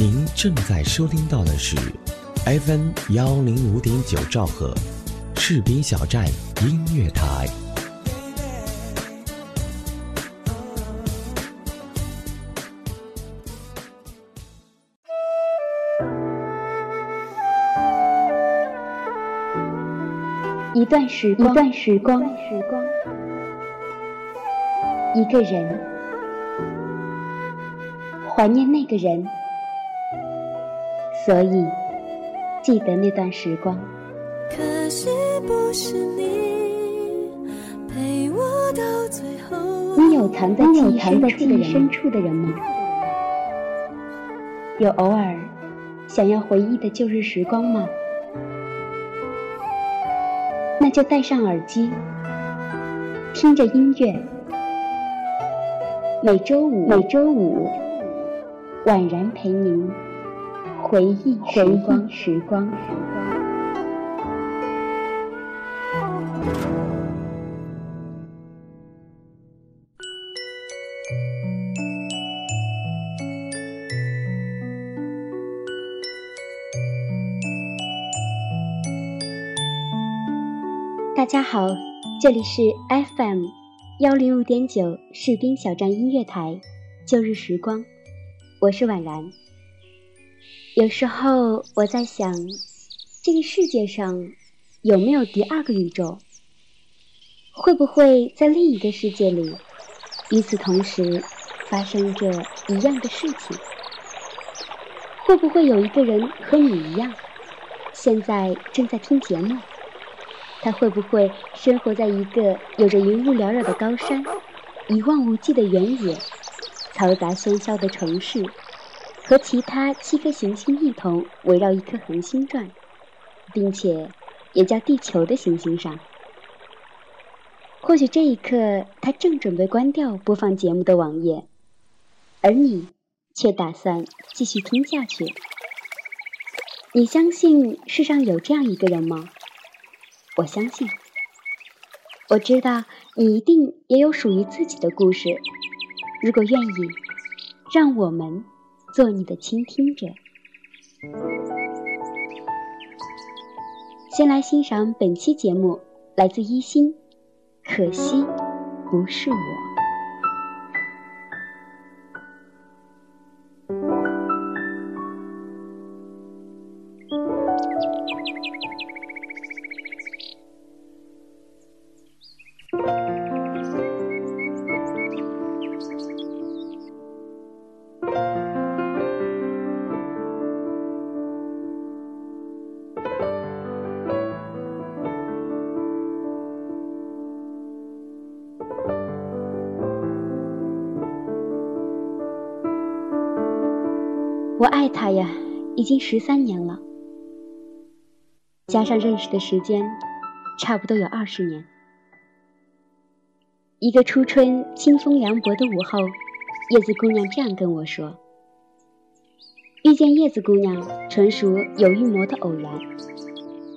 您正在收听到的是 FM 幺零五点九兆赫，士兵小站音乐台。一段时光，一段时光，一个人，怀念那个人，所以记得那段时光。可惜不是你陪我到最后。你有藏在记忆深处的人深处的人吗？有偶尔想要回忆的旧日时光吗？那就戴上耳机，听着音乐。每周五，每周五，婉然陪您回忆时光，时光。大家好，这里是 FM 幺零五点九士兵小站音乐台，旧日时光，我是婉然。有时候我在想，这个世界上有没有第二个宇宙？会不会在另一个世界里，与此同时发生着一样的事情？会不会有一个人和你一样，现在正在听节目？他会不会生活在一个有着云雾缭绕的高山、一望无际的原野、嘈杂喧嚣的城市，和其他七颗行星一同围绕一颗恒星转，并且也叫地球的行星上？或许这一刻，他正准备关掉播放节目的网页，而你却打算继续听下去。你相信世上有这样一个人吗？我相信，我知道你一定也有属于自己的故事。如果愿意，让我们做你的倾听者。先来欣赏本期节目，来自一心。可惜，不是我。我爱他呀，已经十三年了，加上认识的时间，差不多有二十年。一个初春清风凉薄的午后，叶子姑娘这样跟我说：“遇见叶子姑娘，纯属有预谋的偶然。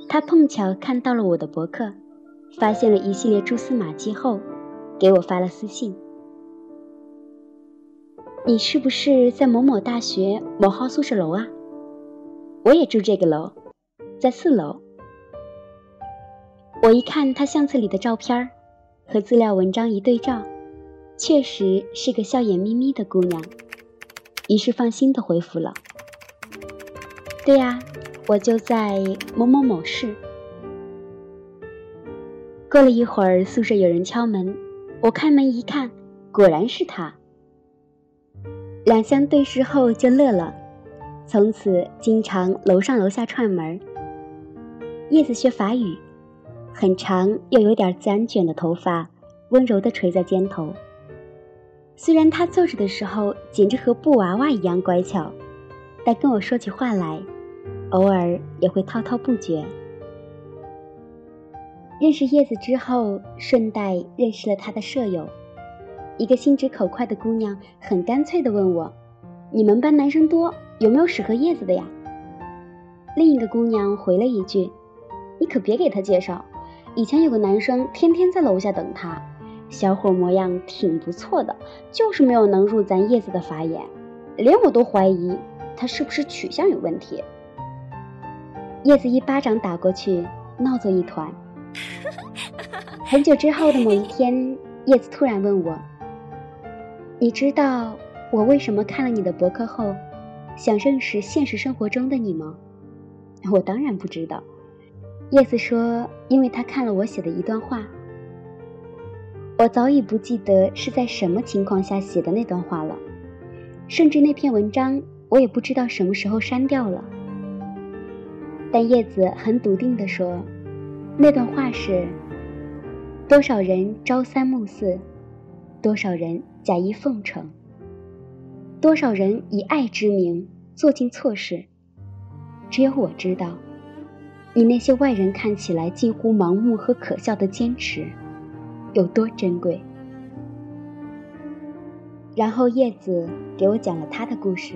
她碰巧看到了我的博客，发现了一系列蛛丝马迹后，给我发了私信。”你是不是在某某大学某号宿舍楼啊？我也住这个楼，在四楼。我一看他相册里的照片和资料文章一对照，确实是个笑眼眯眯的姑娘，于是放心的回复了。对呀，我就在某某某市。过了一会儿，宿舍有人敲门，我开门一看，果然是他。两相对视后就乐了，从此经常楼上楼下串门。叶子学法语，很长又有点自然卷的头发，温柔地垂在肩头。虽然他坐着的时候简直和布娃娃一样乖巧，但跟我说起话来，偶尔也会滔滔不绝。认识叶子之后，顺带认识了他的舍友。一个心直口快的姑娘很干脆地问我：“你们班男生多，有没有适合叶子的呀？”另一个姑娘回了一句：“你可别给他介绍，以前有个男生天天在楼下等他，小伙模样挺不错的，就是没有能入咱叶子的法眼，连我都怀疑他是不是取向有问题。叶子一巴掌打过去，闹作一团。很久之后的某一天，叶子突然问我：“你知道我为什么看了你的博客后，想认识现实生活中的你吗？”我当然不知道。叶子说：“因为他看了我写的一段话。”我早已不记得是在什么情况下写的那段话了，甚至那篇文章我也不知道什么时候删掉了。但叶子很笃定地说，那段话是：多少人朝三暮四，多少人假意奉承，多少人以爱之名做尽错事。只有我知道，你那些外人看起来近乎盲目和可笑的坚持，有多珍贵。然后叶子给我讲了他的故事。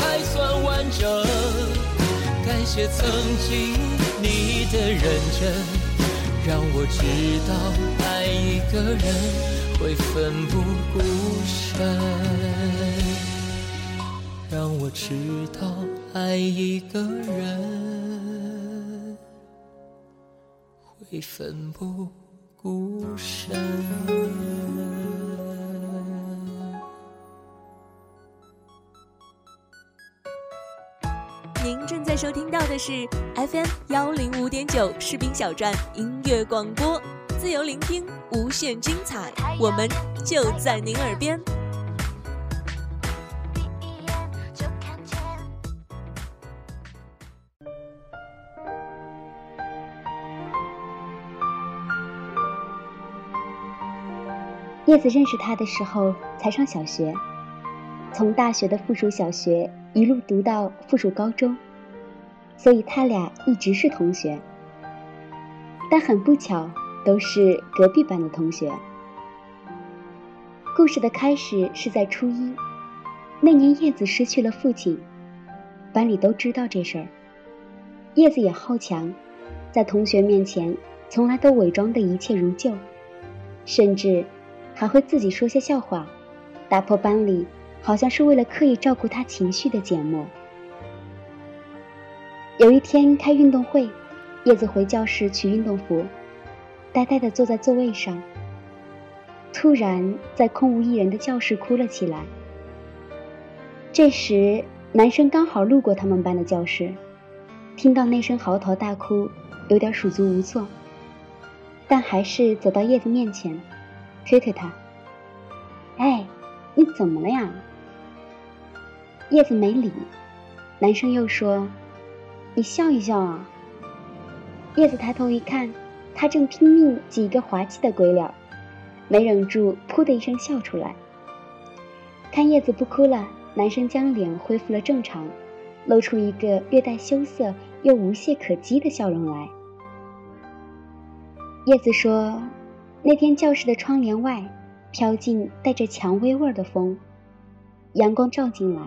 才算完整。感谢曾经你的认真，让我知道爱一个人会奋不顾身。让我知道爱一个人会奋不顾身。收听到的是 FM 幺零五点九士兵小站音乐广播，自由聆听，无限精彩，我们就在您耳边。叶子认识他的时候才上小学，从大学的附属小学。一路读到附属高中，所以他俩一直是同学。但很不巧，都是隔壁班的同学。故事的开始是在初一那年，叶子失去了父亲，班里都知道这事儿。叶子也好强，在同学面前从来都伪装的一切如旧，甚至还会自己说些笑话，打破班里。好像是为了刻意照顾他情绪的缄默。有一天开运动会，叶子回教室取运动服，呆呆地坐在座位上。突然在空无一人的教室哭了起来。这时男生刚好路过他们班的教室，听到那声嚎啕大哭，有点手足无措，但还是走到叶子面前，推推他：“哎，你怎么了呀？”叶子没理，男生又说：“你笑一笑啊。”叶子抬头一看，他正拼命挤一个滑稽的鬼脸，没忍住，噗的一声笑出来。看叶子不哭了，男生将脸恢复了正常，露出一个略带羞涩又无懈可击的笑容来。叶子说：“那天教室的窗帘外，飘进带着蔷薇味的风，阳光照进来，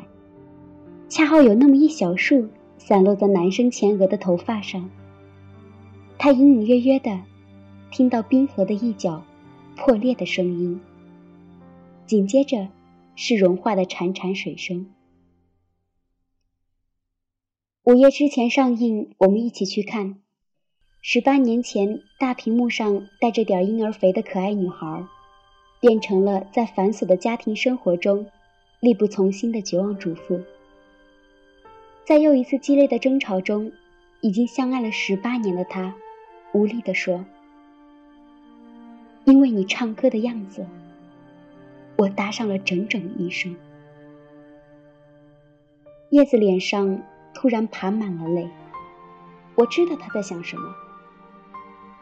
恰好有那么一小束散落在男生前额的头发上。他隐隐约约的听到冰河的一角破裂的声音，紧接着是融化的潺潺水声。午夜之前上映，我们一起去看。”十八年前，大屏幕上带着点婴儿肥的可爱女孩，变成了在繁琐的家庭生活中力不从心的绝望主妇。在又一次激烈的争吵中，已经相爱了十八年的他，无力地说：“因为你唱歌的样子，我搭上了整整一生。”叶子脸上突然爬满了泪，我知道她在想什么。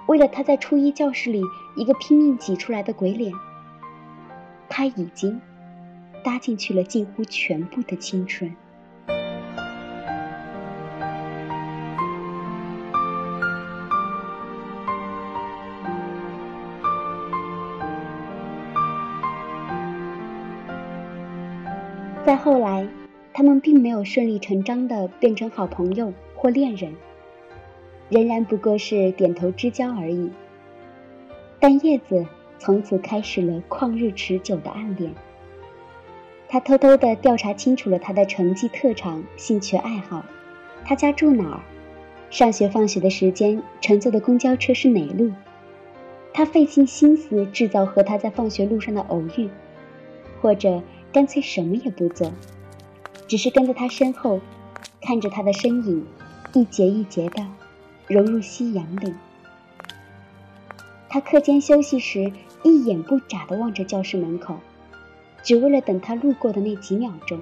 为了他在初一教室里一个拼命挤出来的鬼脸，他已经搭进去了近乎全部的青春。后来，他们并没有顺理成章的变成好朋友或恋人。仍然不过是点头之交而已，但叶子从此开始了旷日持久的暗恋。他偷偷地调查清楚了他的成绩、特长、兴趣爱好，他家住哪儿，上学放学的时间乘坐的公交车是哪路。他费尽心思制造和他在放学路上的偶遇，或者干脆什么也不做，只是跟在他身后，看着他的身影一节一节的。融入夕阳里，他课间休息时一眼不眨地望着教室门口，只为了等他路过的那几秒钟。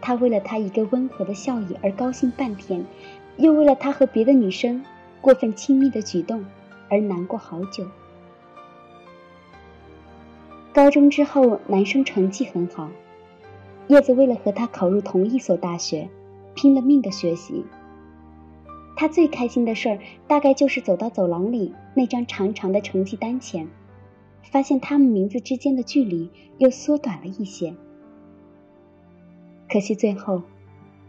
他为了他一个温和的笑意而高兴半天，又为了他和别的女生过分亲密的举动而难过好久。高中之后，男生成绩很好，叶子为了和他考入同一所大学，拼了命的学习。他最开心的事儿，大概就是走到走廊里那张长长的成绩单前，发现他们名字之间的距离又缩短了一些。可惜最后，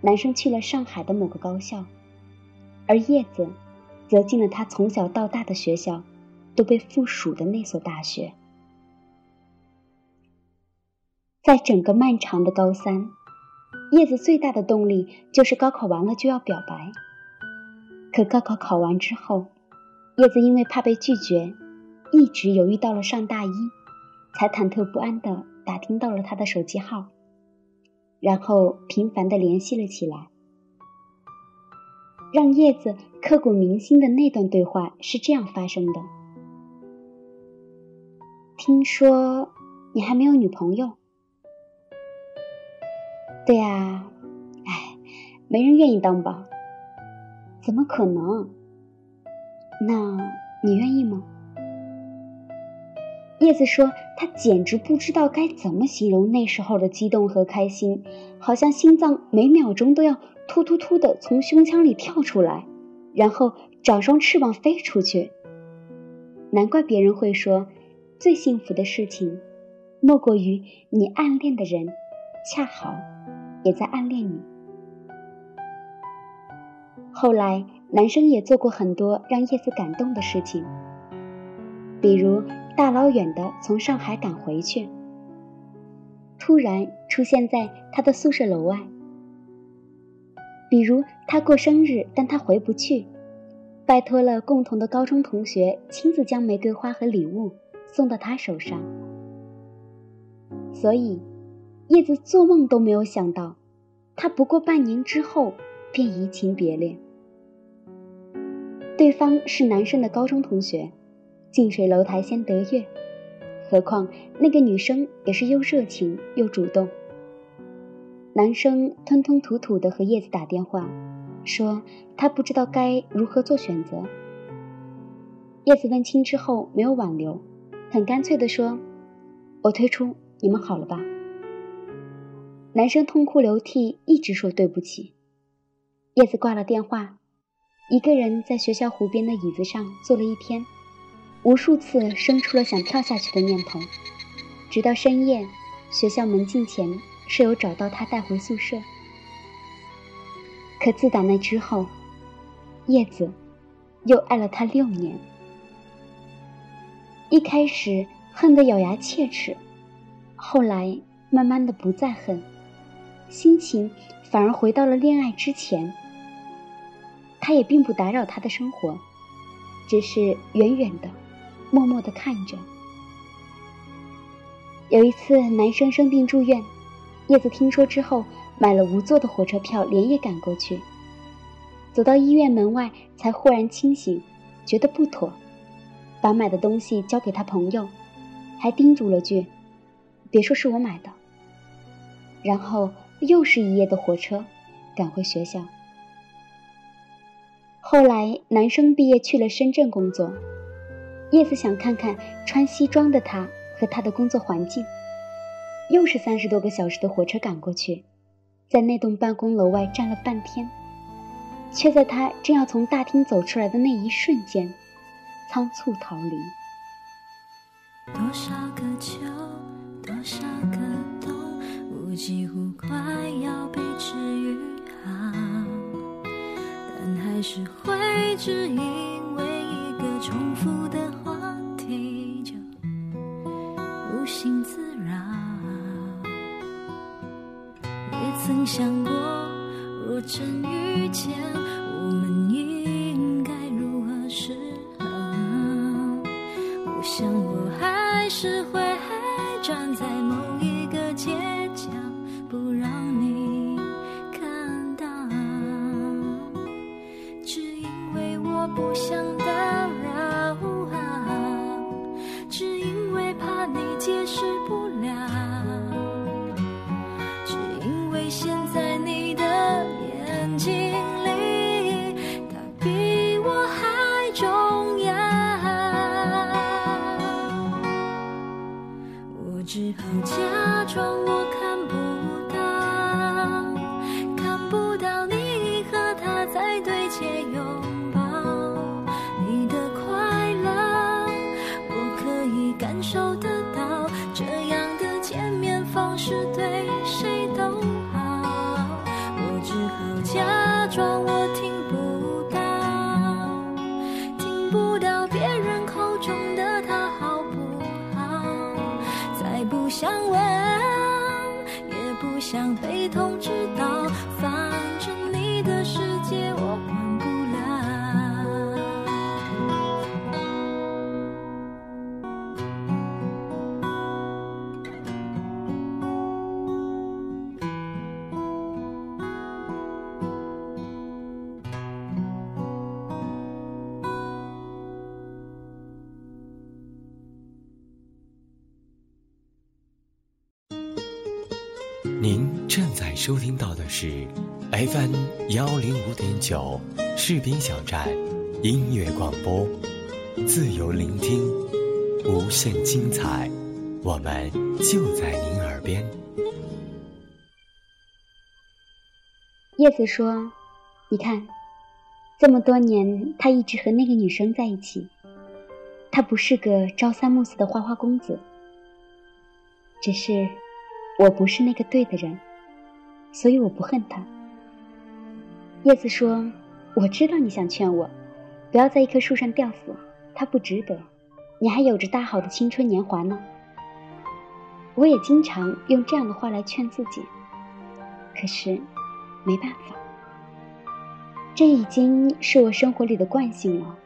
男生去了上海的某个高校，而叶子，则进了他从小到大的学校，都被附属的那所大学。在整个漫长的高三，叶子最大的动力就是高考完了就要表白。可高考考完之后，叶子因为怕被拒绝，一直犹豫到了上大一，才忐忑不安地打听到了他的手机号，然后频繁地联系了起来。让叶子刻骨铭心的那段对话是这样发生的：“听说你还没有女朋友？”“对呀，哎，没人愿意当吧。”怎么可能？那你愿意吗？叶子说：“他简直不知道该怎么形容那时候的激动和开心，好像心脏每秒钟都要突突突的从胸腔里跳出来，然后长双翅膀飞出去。难怪别人会说，最幸福的事情，莫过于你暗恋的人，恰好也在暗恋你。”后来，男生也做过很多让叶子感动的事情，比如大老远的从上海赶回去，突然出现在他的宿舍楼外；比如他过生日，但他回不去，拜托了共同的高中同学亲自将玫瑰花和礼物送到他手上。所以，叶子做梦都没有想到，他不过半年之后便移情别恋。对方是男生的高中同学，近水楼台先得月。何况那个女生也是又热情又主动。男生吞吞吐吐的和叶子打电话，说他不知道该如何做选择。叶子问清之后没有挽留，很干脆的说：“我退出，你们好了吧？”男生痛哭流涕，一直说对不起。叶子挂了电话，一个人在学校湖边的椅子上坐了一天，无数次生出了想跳下去的念头，直到深夜，学校门禁前，舍友找到他带回宿舍。可自打那之后，叶子又爱了他六年。一开始恨得咬牙切齿，后来慢慢的不再恨，心情反而回到了恋爱之前。他也并不打扰他的生活，只是远远的、默默的看着。有一次，男生生病住院，叶子听说之后，买了无座的火车票，连夜赶过去。走到医院门外，才忽然清醒，觉得不妥，把买的东西交给他朋友，还叮嘱了句：“别说是我买的。”然后又是一夜的火车，赶回学校。后来，男生毕业去了深圳工作，叶子想看看穿西装的他和他的工作环境。又是三十多个小时的火车赶过去，在那栋办公楼外站了半天，却在他正要从大厅走出来的那一瞬间，仓促逃离。多少个秋，多少个冬，我几乎快要被治愈好。但还是会只因为一个重复的话题就无心自扰。也曾想过，若真遇见，我们应该如何是好？我想我还是会站在某一个街不想问，也不想被通知到。是 FM 幺零五点九士兵小站音乐广播，自由聆听，无限精彩，我们就在您耳边。叶子说：“你看，这么多年，他一直和那个女生在一起。他不是个朝三暮四的花花公子，只是……”我不是那个对的人，所以我不恨他。叶子说：“我知道你想劝我，不要在一棵树上吊死，他不值得。你还有着大好的青春年华呢。”我也经常用这样的话来劝自己，可是没办法，这已经是我生活里的惯性了。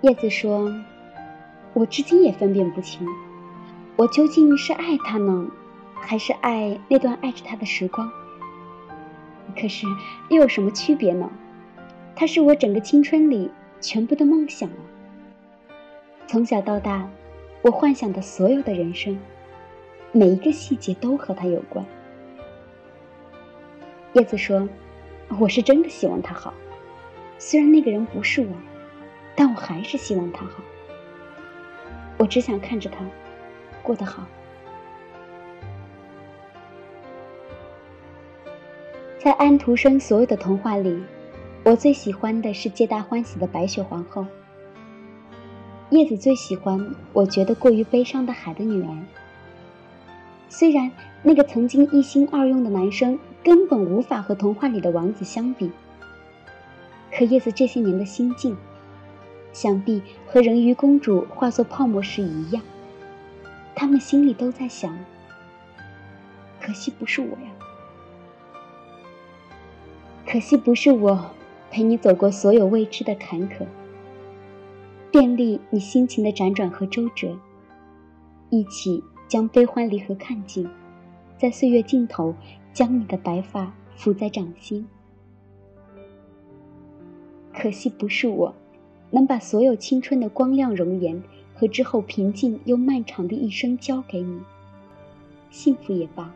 叶子说：“我至今也分辨不清。”我究竟是爱他呢，还是爱那段爱着他的时光？可是又有什么区别呢？他是我整个青春里全部的梦想啊！从小到大，我幻想的所有的人生，每一个细节都和他有关。叶子说：“我是真的希望他好，虽然那个人不是我，但我还是希望他好。我只想看着他。”过得好。在安徒生所有的童话里，我最喜欢的是皆大欢喜的白雪皇后。叶子最喜欢我觉得过于悲伤的海的女儿。虽然那个曾经一心二用的男生根本无法和童话里的王子相比，可叶子这些年的心境，想必和人鱼公主化作泡沫时一样。他们心里都在想：可惜不是我呀，可惜不是我，陪你走过所有未知的坎坷。便利你心情的辗转和周折，一起将悲欢离合看尽，在岁月尽头将你的白发抚在掌心。可惜不是我，能把所有青春的光亮容颜和之后平静又漫长的一生交给你。幸福也罢，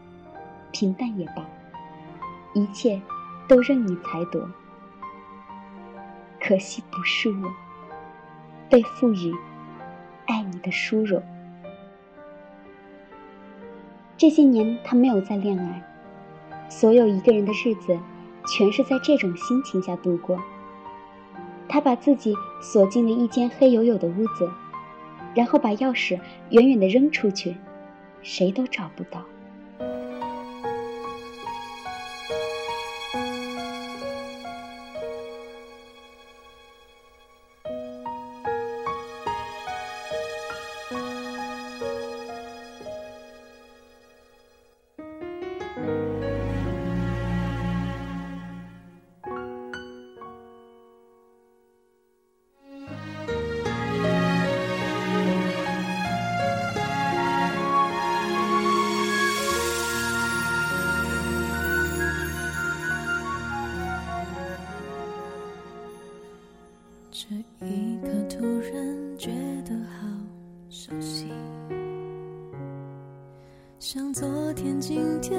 平淡也罢，一切都任你裁夺。可惜不是我。被赋予爱你的殊荣。这些年，他没有再恋爱，所有一个人的日子，全是在这种心情下度过。他把自己锁进了一间黑黝黝的屋子，然后把钥匙远远的扔出去，谁都找不到。这一刻突然觉得好熟悉。像昨天今天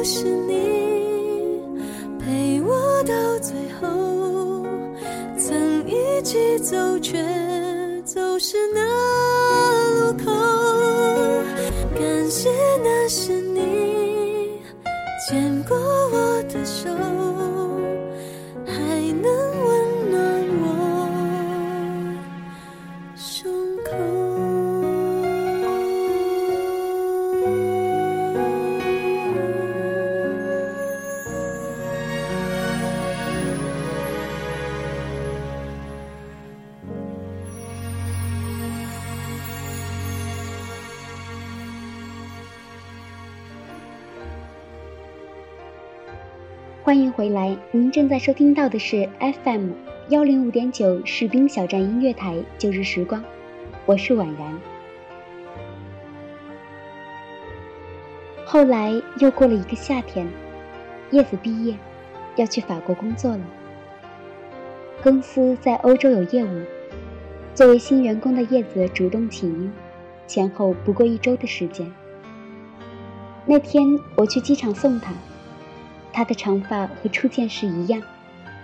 不是你欢迎回来，您正在收听到的是 FM 幺零五点九士兵小站音乐台旧日时光，我是婉然。后来又过了一个夏天，叶子毕业，要去法国工作了。公司在欧洲有业务，作为新员工的叶子主动请缨，前后不过一周的时间。那天我去机场送他。她的长发和初见时一样，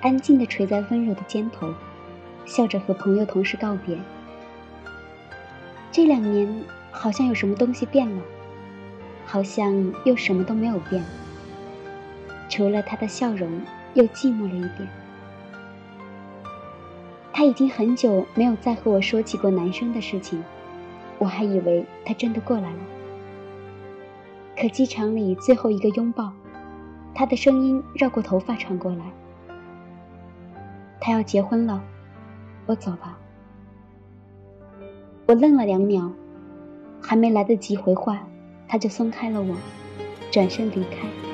安静地垂在温柔的肩头，笑着和朋友同事告别。这两年好像有什么东西变了，好像又什么都没有变，除了他的笑容又寂寞了一点。他已经很久没有再和我说起过男生的事情，我还以为他真的过来了。可机场里最后一个拥抱，他的声音绕过头发传过来：“他要结婚了，我走吧。”我愣了两秒，还没来得及回话，他就松开了我，转身离开。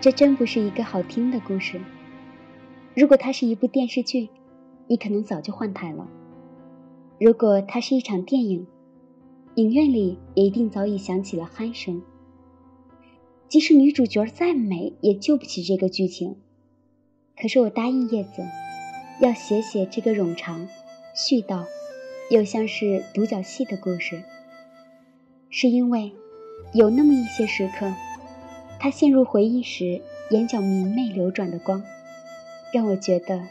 这真不是一个好听的故事。如果它是一部电视剧，你可能早就换台了；如果它是一场电影，影院里也一定早已响起了鼾声。即使女主角再美，也救不起这个剧情。可是我答应叶子，要写写这个冗长、絮叨，又像是独角戏的故事，是因为有那么一些时刻。他陷入回忆时，眼角明媚流转的光，让我觉得，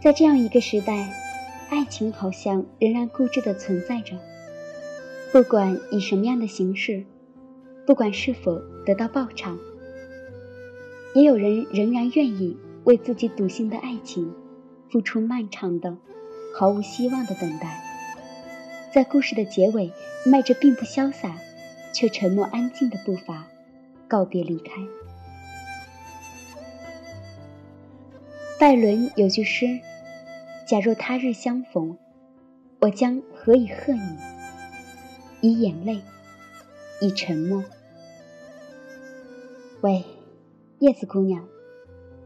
在这样一个时代，爱情好像仍然固执地存在着。不管以什么样的形式，不管是否得到报偿，也有人仍然愿意为自己笃信的爱情，付出漫长的、毫无希望的等待。在故事的结尾，迈着并不潇洒。却沉默安静的步伐，告别离开。拜伦有句诗：“假若他日相逢，我将何以贺你？以眼泪，以沉默。”喂，叶子姑娘，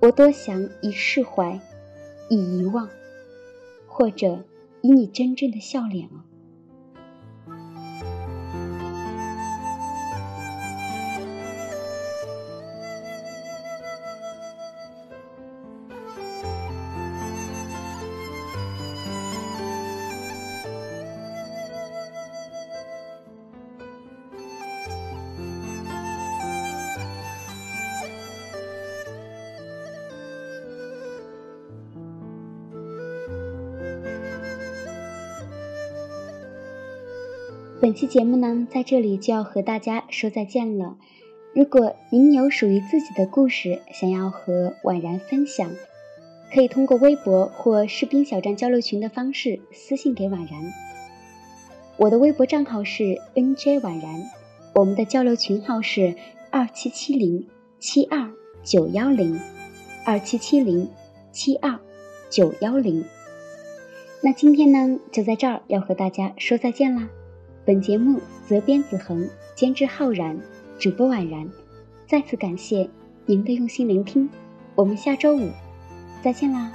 我多想以释怀，以遗忘，或者以你真正的笑脸啊！本期节目呢，在这里就要和大家说再见了。如果您有属于自己的故事想要和婉然分享，可以通过微博或士兵小站交流群的方式私信给婉然。我的微博账号是 nj 婉然，我们的交流群号是。二七七零七二九幺零，二七七零七二九幺零。那今天呢，就在这儿要和大家说再见啦。本节目责编子恒，监制浩然，主播婉然。再次感谢您的用心聆听，我们下周五再见啦。